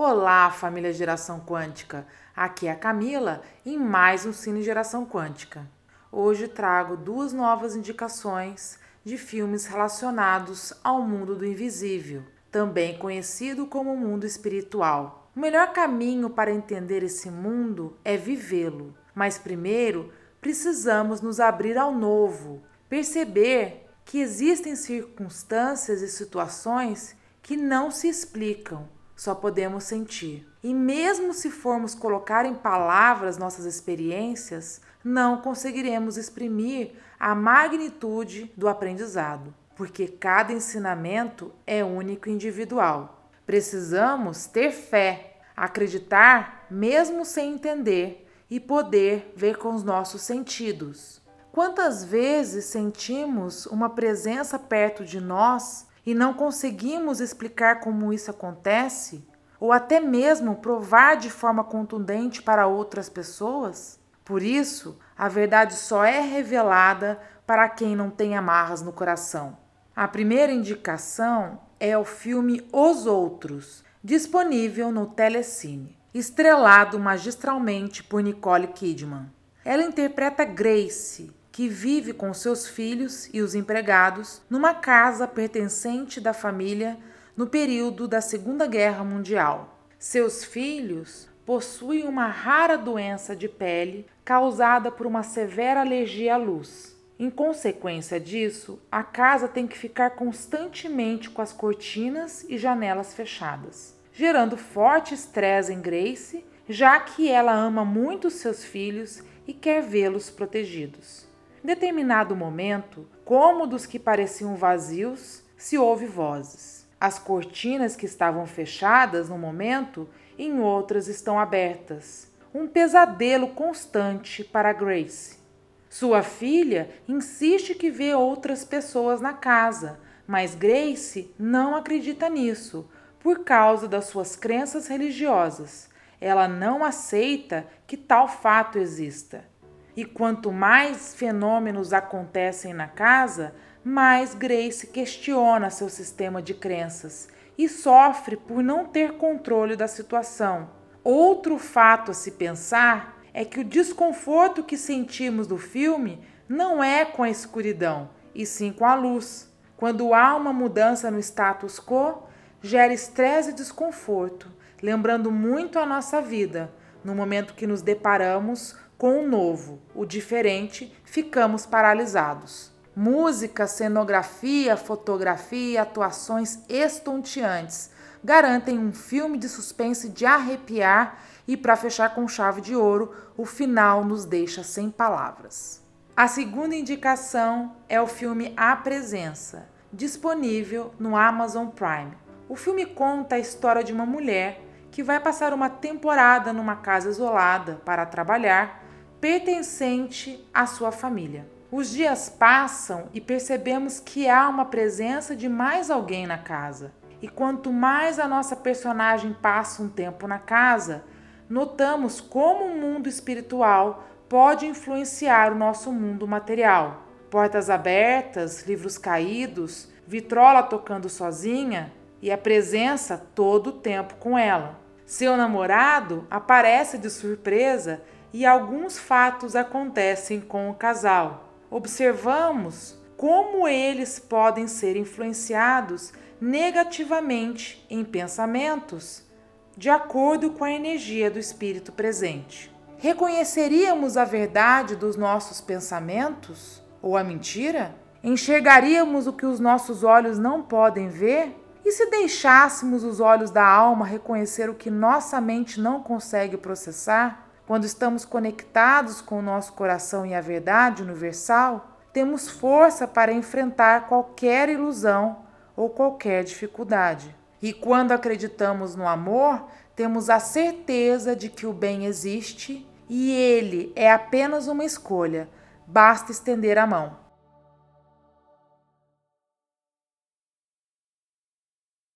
Olá, família Geração Quântica. Aqui é a Camila em mais um Cine Geração Quântica. Hoje trago duas novas indicações de filmes relacionados ao mundo do invisível, também conhecido como mundo espiritual. O melhor caminho para entender esse mundo é vivê-lo, mas primeiro precisamos nos abrir ao novo, perceber que existem circunstâncias e situações que não se explicam só podemos sentir. E mesmo se formos colocar em palavras nossas experiências, não conseguiremos exprimir a magnitude do aprendizado, porque cada ensinamento é único e individual. Precisamos ter fé, acreditar mesmo sem entender e poder ver com os nossos sentidos. Quantas vezes sentimos uma presença perto de nós e não conseguimos explicar como isso acontece, ou até mesmo provar de forma contundente para outras pessoas? Por isso, a verdade só é revelada para quem não tem amarras no coração. A primeira indicação é o filme Os Outros, disponível no Telecine, estrelado magistralmente por Nicole Kidman. Ela interpreta Grace, que vive com seus filhos e os empregados numa casa pertencente da família no período da Segunda Guerra Mundial. Seus filhos possuem uma rara doença de pele causada por uma severa alergia à luz. Em consequência disso, a casa tem que ficar constantemente com as cortinas e janelas fechadas, gerando forte estresse em Grace, já que ela ama muito seus filhos e quer vê-los protegidos. Determinado momento, como dos que pareciam vazios, se ouve vozes. As cortinas que estavam fechadas no momento, em outras estão abertas. Um pesadelo constante para Grace. Sua filha insiste que vê outras pessoas na casa, mas Grace não acredita nisso por causa das suas crenças religiosas. Ela não aceita que tal fato exista. E quanto mais fenômenos acontecem na casa, mais Grace questiona seu sistema de crenças e sofre por não ter controle da situação. Outro fato a se pensar é que o desconforto que sentimos do filme não é com a escuridão, e sim com a luz. Quando há uma mudança no status quo, gera estresse e desconforto, lembrando muito a nossa vida, no momento que nos deparamos com o novo, o diferente, ficamos paralisados. Música, cenografia, fotografia atuações estonteantes garantem um filme de suspense de arrepiar e, para fechar com chave de ouro, o final nos deixa sem palavras. A segunda indicação é o filme A Presença, disponível no Amazon Prime. O filme conta a história de uma mulher que vai passar uma temporada numa casa isolada para trabalhar pertencente à sua família. Os dias passam e percebemos que há uma presença de mais alguém na casa. E quanto mais a nossa personagem passa um tempo na casa, notamos como o mundo espiritual pode influenciar o nosso mundo material. Portas abertas, livros caídos, vitrola tocando sozinha e a presença todo o tempo com ela. Seu namorado aparece de surpresa e alguns fatos acontecem com o casal. Observamos como eles podem ser influenciados negativamente em pensamentos de acordo com a energia do espírito presente. Reconheceríamos a verdade dos nossos pensamentos ou a mentira? Enxergaríamos o que os nossos olhos não podem ver? E se deixássemos os olhos da alma reconhecer o que nossa mente não consegue processar? Quando estamos conectados com o nosso coração e a verdade universal, temos força para enfrentar qualquer ilusão ou qualquer dificuldade. E quando acreditamos no amor, temos a certeza de que o bem existe e ele é apenas uma escolha, basta estender a mão.